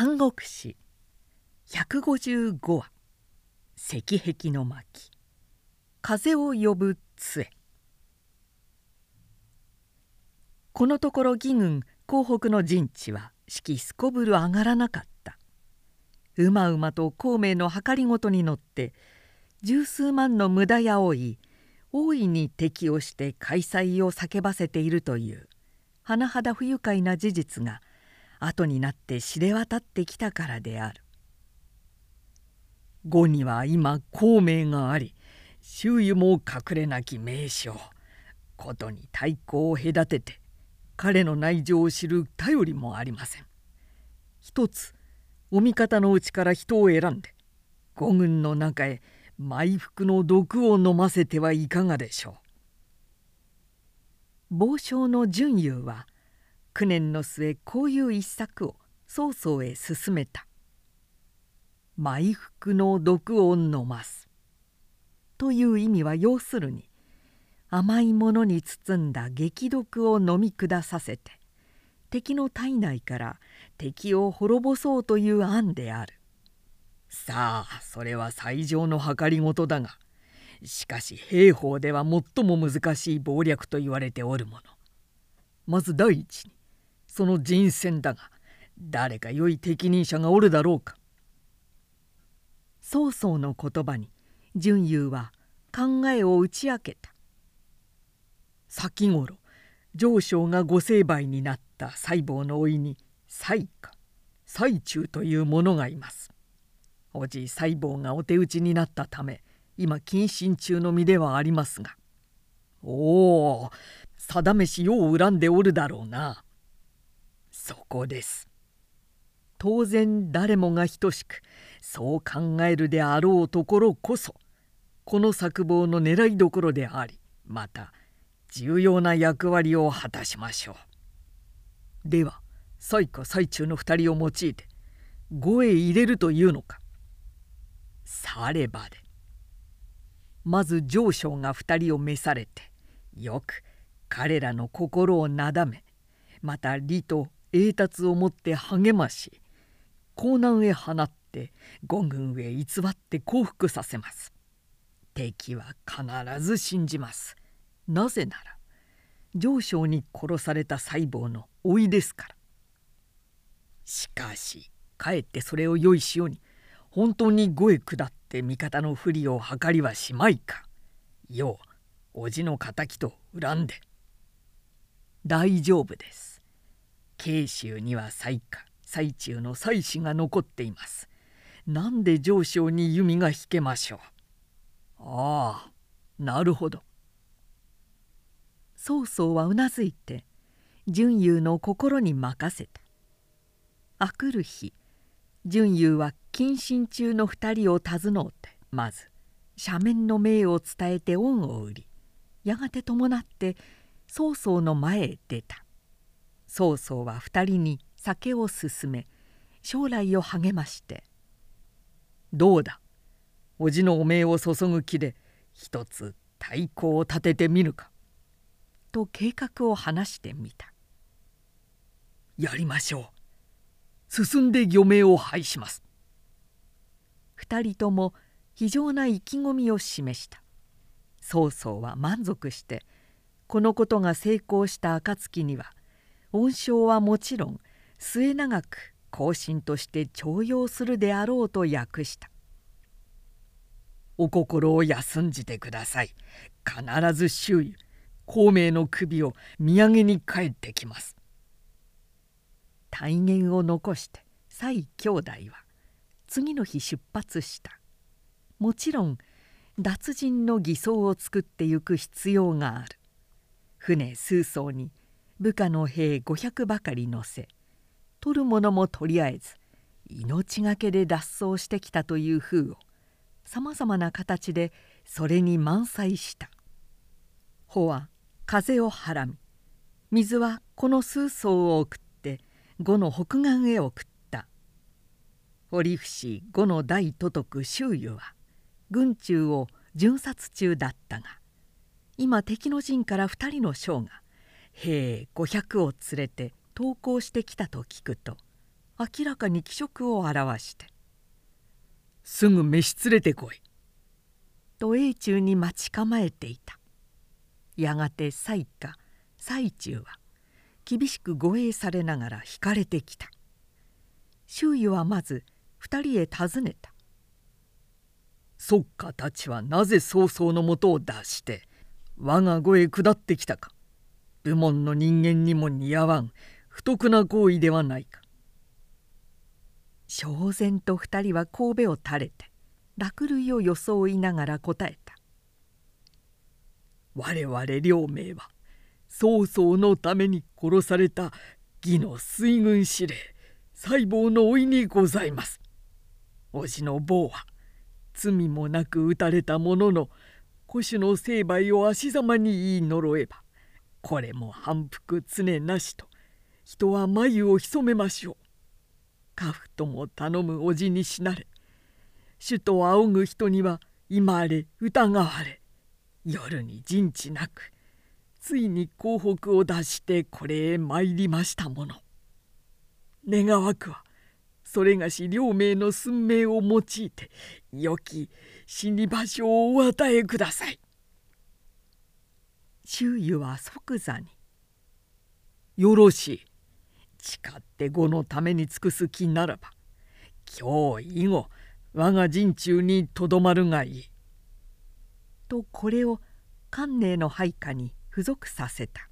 三国志。155話「石壁の巻」「風を呼ぶ杖」このところ義軍江北の陣地は士気すこぶる上がらなかった。うまうまと孔明の計りごとに乗って十数万の無駄や多い大いに敵をして開催を叫ばせているという甚だ不愉快な事実が後になって知れ渡ってきたからである。後には今孔明があり周囲も隠れなき名将ことに太鼓を隔てて彼の内情を知る頼りもありません。一つお味方のうちから人を選んで五軍の中へ埋伏の毒を飲ませてはいかがでしょう。傍聴の純優は9年の末こういう一策を曹操へ進めた「埋伏の毒を飲ます」という意味は要するに甘いものに包んだ激毒を飲み下させて敵の体内から敵を滅ぼそうという案である。さあそれは最上の計りごとだがしかし兵法では最も難しい謀略と言われておるもの。まず第一にその人選だが誰か良い適任者がおるだろうか。曹操の言葉に純優は考えを打ち明けた。先頃上昇がご成敗になった細胞の甥に細家最中という者がいます。おじい細胞がお手打ちになったため今謹慎中の身ではありますがおお定めしよう恨んでおるだろうな。そこです当然誰もが等しくそう考えるであろうところこそこの策謀の狙いどころでありまた重要な役割を果たしましょう。では最下最中の2人を用いて語へ入れるというのか。さればで。まず上昇が2人を召されてよく彼らの心をなだめまた利と栄達をもって励まし江南へ放って五軍へ偽って降伏させます。敵は必ず信じます。なぜなら上昇に殺された細胞の老いですから。しかしかえってそれを用意しように本当に語へ下って味方の不利を図りはしまいか。よう叔父の敵と恨んで。大丈夫です。慶州には最下最中の妻子が残っています。なんで上昇に弓が引けましょう？ああなるほど。曹操はうなずいて純優の心に任せた。あくる日純優は謹慎中の2人を訪のうてまず斜面の命を伝えて恩を売りやがて伴って曹操の前へ出た。曹操は2人に酒を勧め将来を励まして「どうだ叔父のお命を注ぐ気で一つ太鼓を立ててみるか」と計画を話してみた「やりましょう。進んで余命を拝します」2人とも非常な意気込みを示した。曹操は満足してこのことが成功した暁には恩賞はもちろん末永く後進として重用するであろうと訳した。お心を休んじてください。必ず周囲孔明の首を土産に帰ってきます。大言を残して蔡兄弟は次の日出発した。もちろん脱人の偽装を作ってゆく必要がある。船数艘に部下の兵500ばかり乗せ取るものもとりあえず命がけで脱走してきたという風をさまざまな形でそれに満載した。穂は風をはらみ水はこの数層を送って呉の北岸へ送った。折伏呉の大都督周囲は軍中を巡察中だったが今敵の陣から2人の将が兵500を連れて投降してきたと聞くと明らかに気色を表して「すぐ召し連れてこい」と永中に待ち構えていた。やがて妻家最中は厳しく護衛されながら引かれてきた。周囲はまず二人へ尋ねた「即家たちはなぜ曹操のもとを出して我が子へ下ってきたか。部門の人間にも似合わん。不徳な行為ではないか」焦然と二人は神戸を垂れて落類を装いながら答えた「我々両名は曹操のために殺された義の水軍司令細胞の老いにございます。叔父の坊は罪もなく撃たれたものの古種の成敗を足ざまに言い呪えばこれも反復常なしと人は眉を潜めましょう。家父とも頼む叔父に死なれ主と仰ぐ人には今あれ疑われ夜に陣地なくついに港北を出してこれへ参りましたもの。願わくはそれがし両名の寸命を用いて良き死に場所をお与えください。周囲は即座に「よろしい。誓って呉のために尽くす気ならば今日以後我が陣中にとどまるがいい」とこれを関寧の配下に付属させた。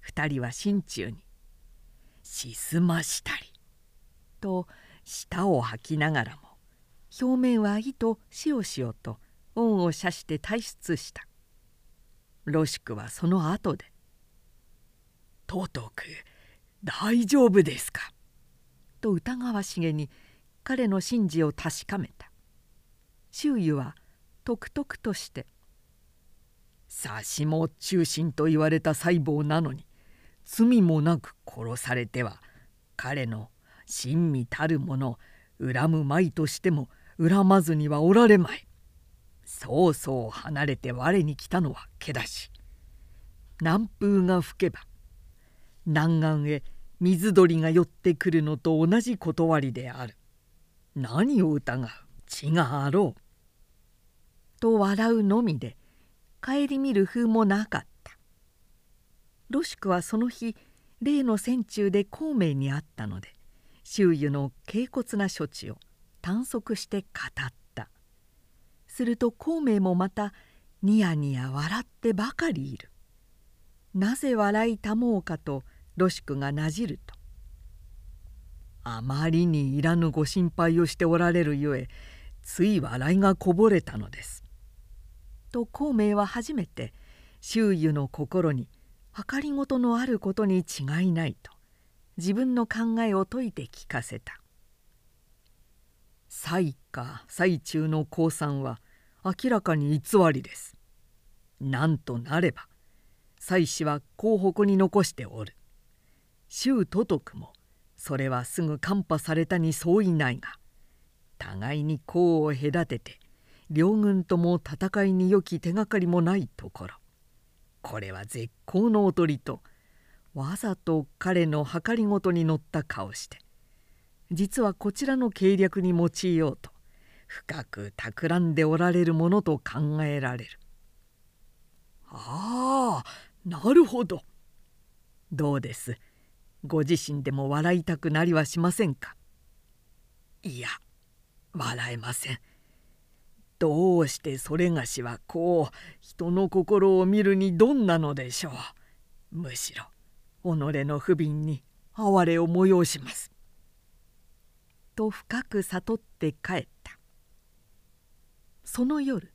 二人は心中に「しすましたり」と舌を吐きながらも表面は糸しおしおと恩を射して退出した。ロシクはその後で「ととく大丈夫ですか?」と疑わしげに彼の真偽を確かめた周囲はとくとくとして「さしも中心と言われた細胞なのに罪もなく殺されては彼の親身たるもの恨むまいとしても恨まずにはおられまい。そうそう離れて我に来たのはけだし南風が吹けば南岸へ水鳥が寄ってくるのと同じ断りである。何を疑う？血があろう。と笑うのみで顧みる風もなかったロシクはその日例の戦中で孔明に会ったので周囲の軽骨な処置を探索して語ったすると孔明もまたニヤニヤ笑ってばかりいる。なぜ笑いたもうかとロシクがなじると「あまりにいらぬご心配をしておられるゆえつい笑いがこぼれたのです」と孔明は初めて周囲の心に計りごとのあることに違いないと自分の考えを説いて聞かせた。才か最中の降参は明らかに偽りです。なんとなれば妻子は広北に残しておる。周都督もそれはすぐ看破されたに相違ないが互いに功を隔てて両軍とも戦いに良き手がかりもないところこれは絶好のおとりとわざと彼の計りごとに乗った顔して実はこちらの計略に用いようと深く企んでおられるものと考えられる。ああなるほど。どうです？ご自身でも笑いたくなりはしませんか？いや笑えません。どうしてそれがしはこう人の心を見るにどんなのでしょう？むしろ己の不憫に哀れを催します」と深く悟って帰ったその夜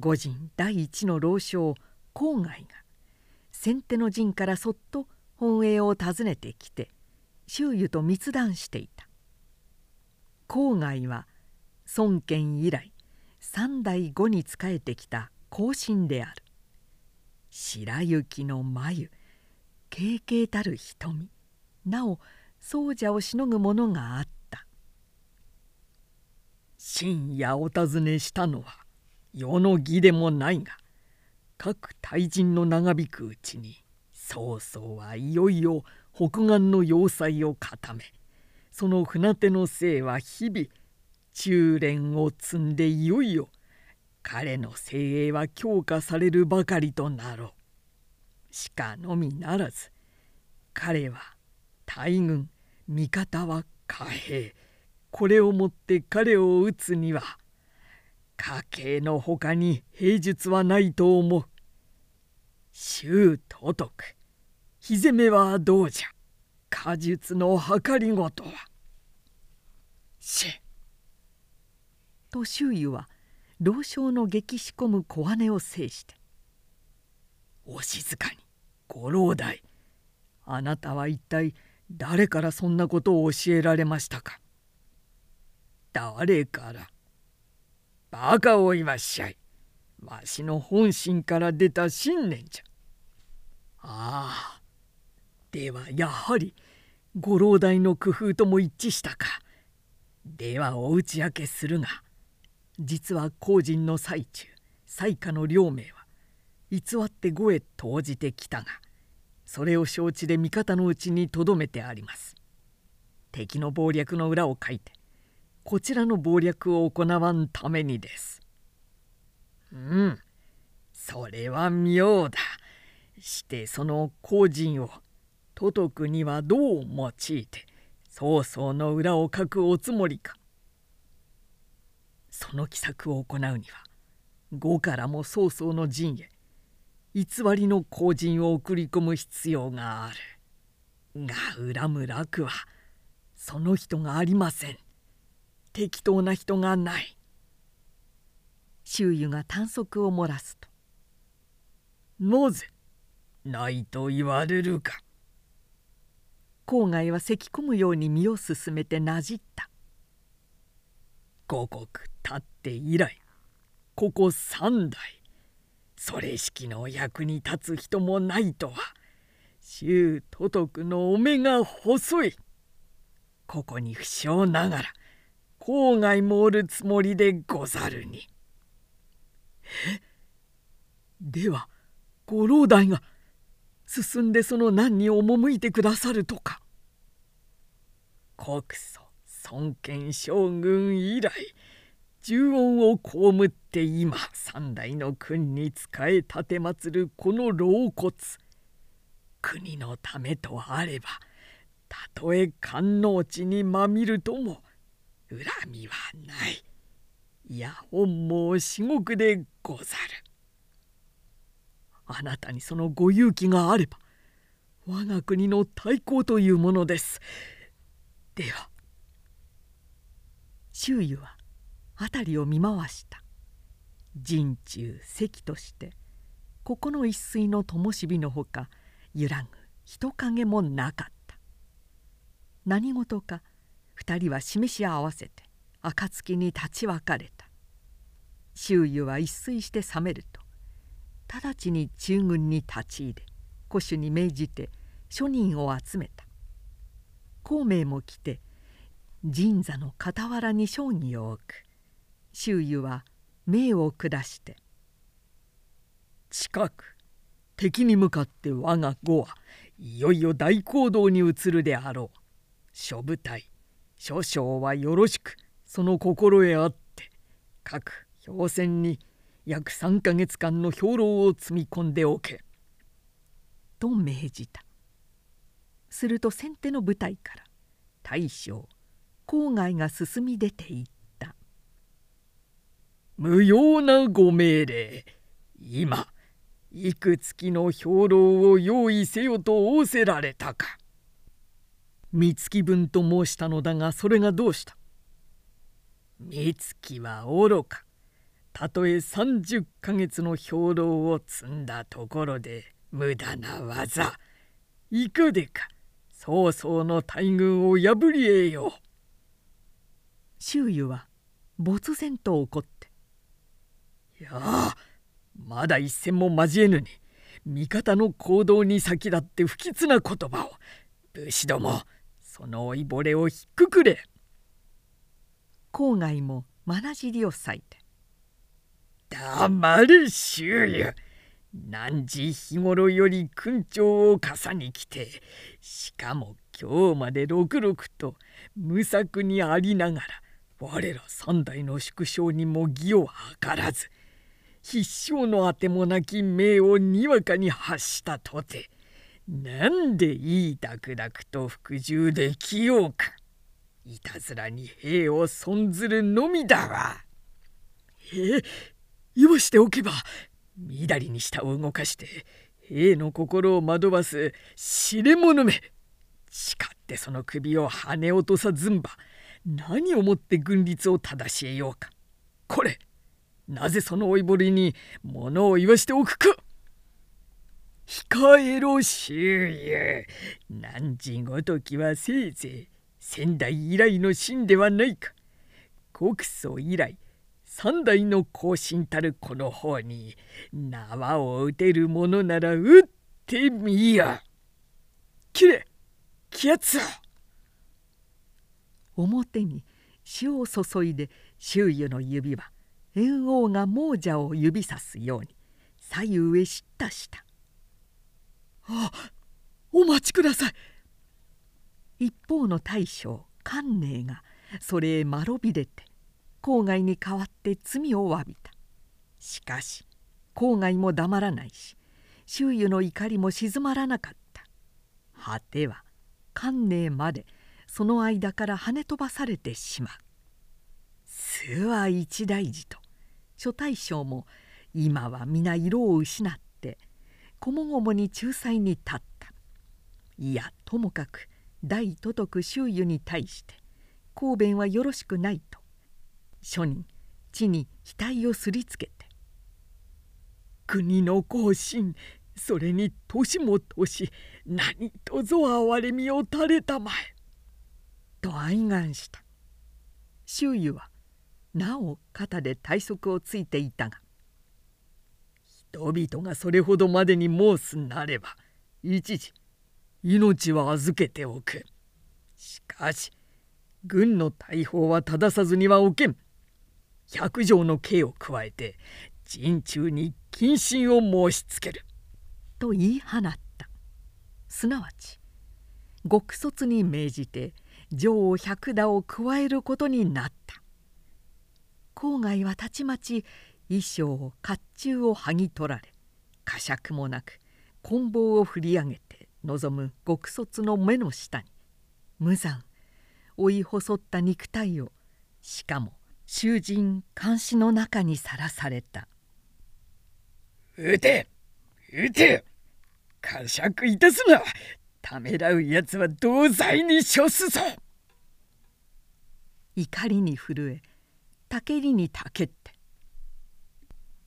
御人第一の老将郊外が先手の陣からそっと本営を訪ねてきて周囲と密談していた。郊外は孫権以来三代後に仕えてきた後進である。白雪の眉軽々たる瞳なお僧者をしのぐものがあった。深夜お尋ねしたのは世の義でもないが各大人の長引くうちに曹操はいよいよ北岸の要塞を固めその船手のせいは日々中連を積んでいよいよ彼の精鋭は強化されるばかりとなろう。しかのみならず彼は大軍味方は貨幣これをもって彼を討つには家計のほかに平術はないと思う。衆都督日攻めはどうじゃ果術の計りごとは。しと周囲は老少の激し込む小姉を制して「お静かにご老代あなたは一体誰からそんなことを教えられましたか?」誰から？バカを言わっしゃい。わしの本心から出た信念じゃ。ああ。ではやはりご老代の工夫とも一致したか。ではお打ち明けするが実は工人の最中最下の両名は偽って呉へ投じてきたがそれを承知で味方のうちにとどめてあります。敵の謀略の裏を書いてこちらの謀略を行わんためにです。うん。それは妙だ。してその工人を都督にはどう用いて曹操の裏を書くおつもりか。その奇策を行うには呉からも曹操の陣へ偽りの後人を送り込む必要がある。が恨む楽はその人がありません。適当な人がない。周囲が短足を漏らすと「なぜないと言われるか」郊外は咳き込むように身を進めてなじった。五国たって以来ここ三代それ式の役に立つ人もないとは衆都督のお目が細い。ここに不詳ながら郊外もおるつもりでござるに。ではご老代が進んでその難に赴いてくださるとか。国祖孫権将軍以来重恩を被って今三代の君に仕え奉るこの老骨国のためとあればたとえ官能地にまみるとも恨みはない。いや本望至極でござる。あなたにそのご勇気があれば我が国の太閤というものです。では周囲は辺りを見回した陣中席としてここの一水の灯火のほか揺らぐ人影もなかった何事か二人は示し合わせて暁に立ち別れた。周囲は一睡して覚めると直ちに中軍に立ち入れ古主に命じて諸人を集めた。孔明も来て神座の傍らに将棋を置く。周囲は命を下して「近く敵に向かって我が呉はいよいよ大行動に移るであろう。諸部隊。諸将はよろしく。その心得あって各表戦に約3か月間の兵糧を積み込んでおけ」と命じた。すると先手の部隊から大将郊外が進み出ていった「無用なご命令。今いくつきの兵糧を用意せよと仰せられたか」三月分と申したのだがそれがどうした？三月は愚か。たとえ30ヶ月の兵糧を積んだところで無駄な技。いかでか。曹操の大軍を破り得よ。周囲は没然と怒って「いやまだ一戦も交えぬに味方の行動に先立って不吉な言葉を。武士どもその老いぼれをひっくくれ」郊外もまなじりを裂いて「黙れ周囲何時日頃より勲章を傘に来て。しかも今日までろくろくと無策にありながら我ら三代の縮小にも義を図らず必勝のあてもなき命をにわかに発したとてなんでいいだくだくと服従できようか。いたずらに兵を損ずるのみだわ。え言わしておけばみだりに舌を動かして兵の心を惑わす知れ者め。誓ってその首を跳ね落とさずんば何をもって軍律を正しえようか。これなぜその老いぼりに物を言わしておくか。控えろ周遊汝ごときはせいぜい先代以来の臣ではないか。国祖以来三代の後進たるこの方に縄を打てるものなら打ってみや。きれ気圧表に塩を注いで周囲の指は猿王が亡者を指さすように左右へしったした「あお待ちください」一方の大将観寧がそれへまろび出て郊外に代わって罪を詫びた。しかし郊外も黙らないし周囲の怒りも静まらなかった。果ては観念までその間から跳ね飛ばされてしまう。諏訪一大事と諸大将も今は皆色を失ってこもごもに仲裁に立った。いやともかく大都督周囲に対して公弁はよろしくないと。書人地に額をすりつけて「国の後進それに年も年何とぞ憐れみを垂れたまえ」と哀願した。周囲はなお肩で体側をついていたが人々がそれほどまでに申すなれば一時命は預けておく。しかし軍の大砲は正さずにはおけん。百条の刑を加えて陣中に謹慎を申しつける」と言い放った。すなわち極卒に命じて女王百打を加えることになった。郊外はたちまち衣装甲冑を剥ぎ取られ呵責もなく棍棒を振り上げて望む極卒の目の下に無残追い細った肉体をしかも囚人監視の中にさらされた「撃て撃て呵責いたすなためらうやつは同罪に処すぞ!」怒りに震えたけりにたけって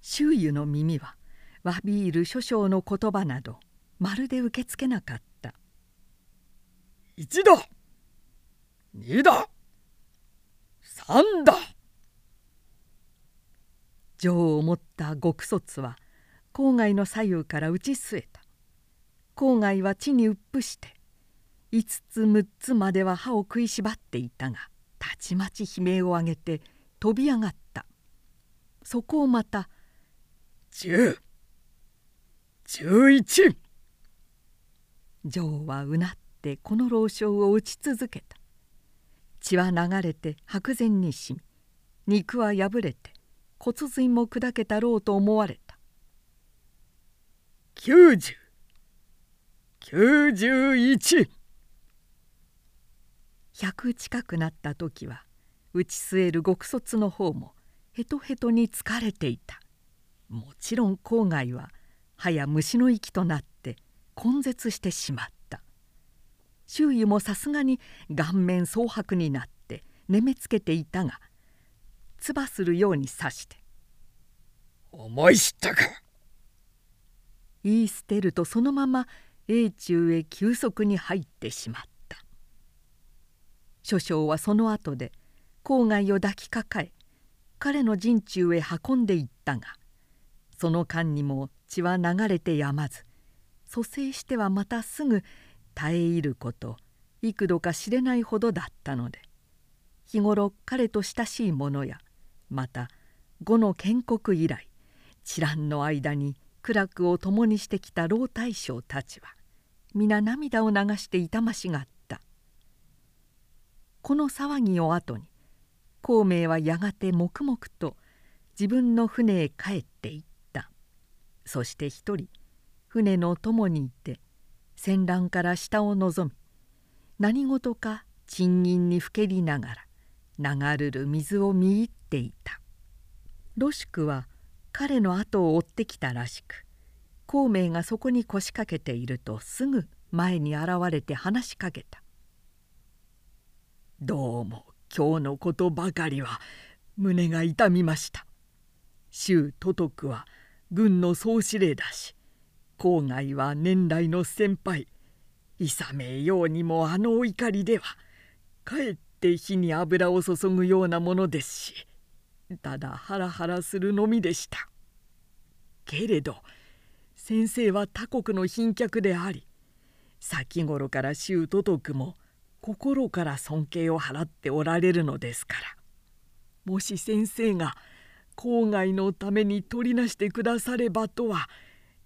周囲の耳はわびいる諸将の言葉などまるで受け付けなかった「一だ二だ三だ!」情を持った極卒は郊外の左右から打ち据えた。郊外は地にうっぷして5つ6つまでは歯を食いしばっていたがたちまち悲鳴を上げて飛び上がった。そこをまた「10」11女王はうなってこの老将を打ち続けた。血は流れて白然にしみ肉は破れて骨髄も砕けたろうと思われた。9091 100近くなった時は打ち据える極卒の方もヘトヘトに疲れていたもちろん郊外は早虫の息となって根絶してしまった。周囲もさすがに顔面蒼白になって眠めつけていたが唾するように刺して「思い知ったか!」言い捨てるとそのまま永中へ急速に入ってしまった。諸将はその後で郊外を抱きかかえ彼の陣中へ運んでいったがその間にも血は流れてやまず蘇生してはまたすぐ耐え入ること幾度か知れないほどだったので日頃彼と親しい者やまた後の建国以来知らんの間に苦楽を共にしてきた老大将たちは皆涙を流して痛ましがった。この騒ぎを後に孔明はやがて黙々と自分の船へ帰っていった。そして一人船の友にいて船覧から下を望み何事か賃金にふけりながら流るる水を見入っていた。ロシクは彼の後を追ってきたらしく孔明がそこに腰掛けているとすぐ前に現れて話しかけた「どうも今日のことばかりは胸が痛みました」「周都督は軍の総司令だし郊外は年来の先輩いさめようにもあのお怒りではかえって火に油を注ぐようなものですしただハラハラするのみでした。けれど先生は他国の賓客であり先頃から周都督も心から尊敬を払っておられるのですからもし先生が郊外のために取りなしてくださればとは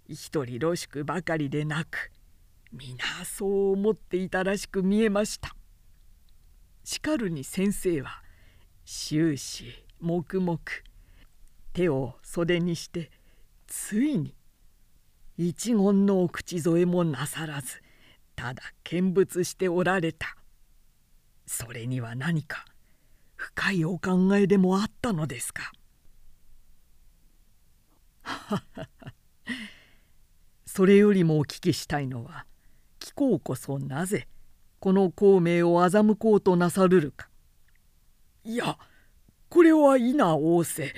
一人ろしくばかりでなく皆そう思っていたらしく見えました。しかるに先生は終始黙々手を袖にしてついに一言のお口添えもなさらずただ見物しておられたそれには何か深いお考えでもあったのですか それよりもお聞きしたいのは貴公こそなぜこの孔明を欺こうとなさるるか。いやこれは否仰せ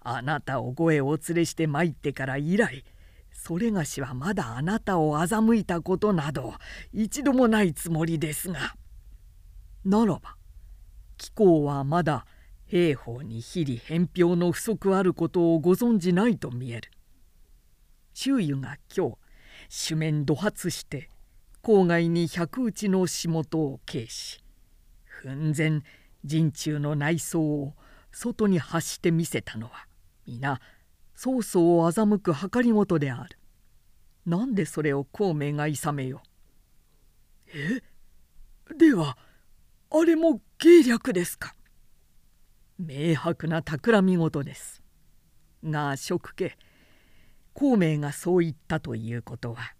あなたを声をお連れして参ってから以来それがしはまだあなたを欺いたことなど一度もないつもりですが。ならば貴公はまだ兵法に日々返票の不足あることをご存じないと見える。周囲が今日主面怒発して郊外に百打ちの仕事を軽し奮然陣中の内装を外に発してみせたのは皆曹操を欺く計りごとである。なんでそれを孔明がいさめよ。え？ではあれも計略ですか？明白な企み事です。が職家孔明がそう言ったということは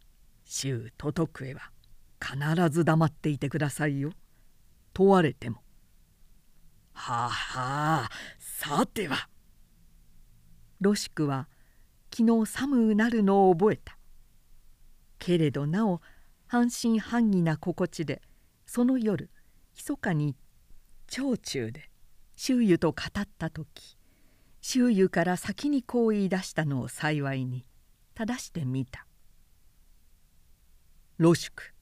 周都督へは必ず黙っていてくださいよ。問われても。ははあさては。ロシクは昨日寒うなるのを覚えたけれどなお半信半疑な心地でその夜密かに長中で周囲と語った時周囲から先にこう言い出したのを幸いに正してみた「ロシク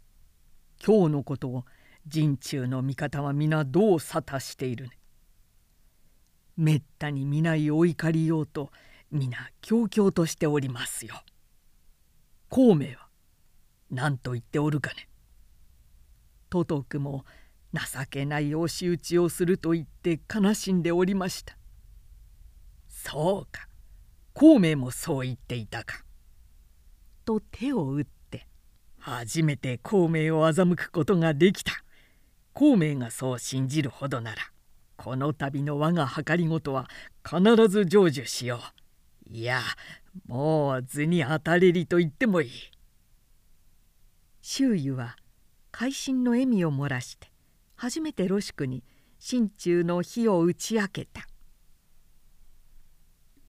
今日のことを陣中の味方は皆どう沙汰しているね」めったに見ないお怒りようと皆強々としておりますよ。孔明は何と言っておるかね。都督も情けない押し打ちをすると言って悲しんでおりました。そうか孔明もそう言っていたか。と手を打って初めて孔明を欺くことができた。孔明がそう信じるほどならこの度の我が計りごとは必ず成就しよう。いやもう図に当たれりと言ってもいい。周囲は会心の笑みを漏らして初めてロシクに心中の火を打ち明けた。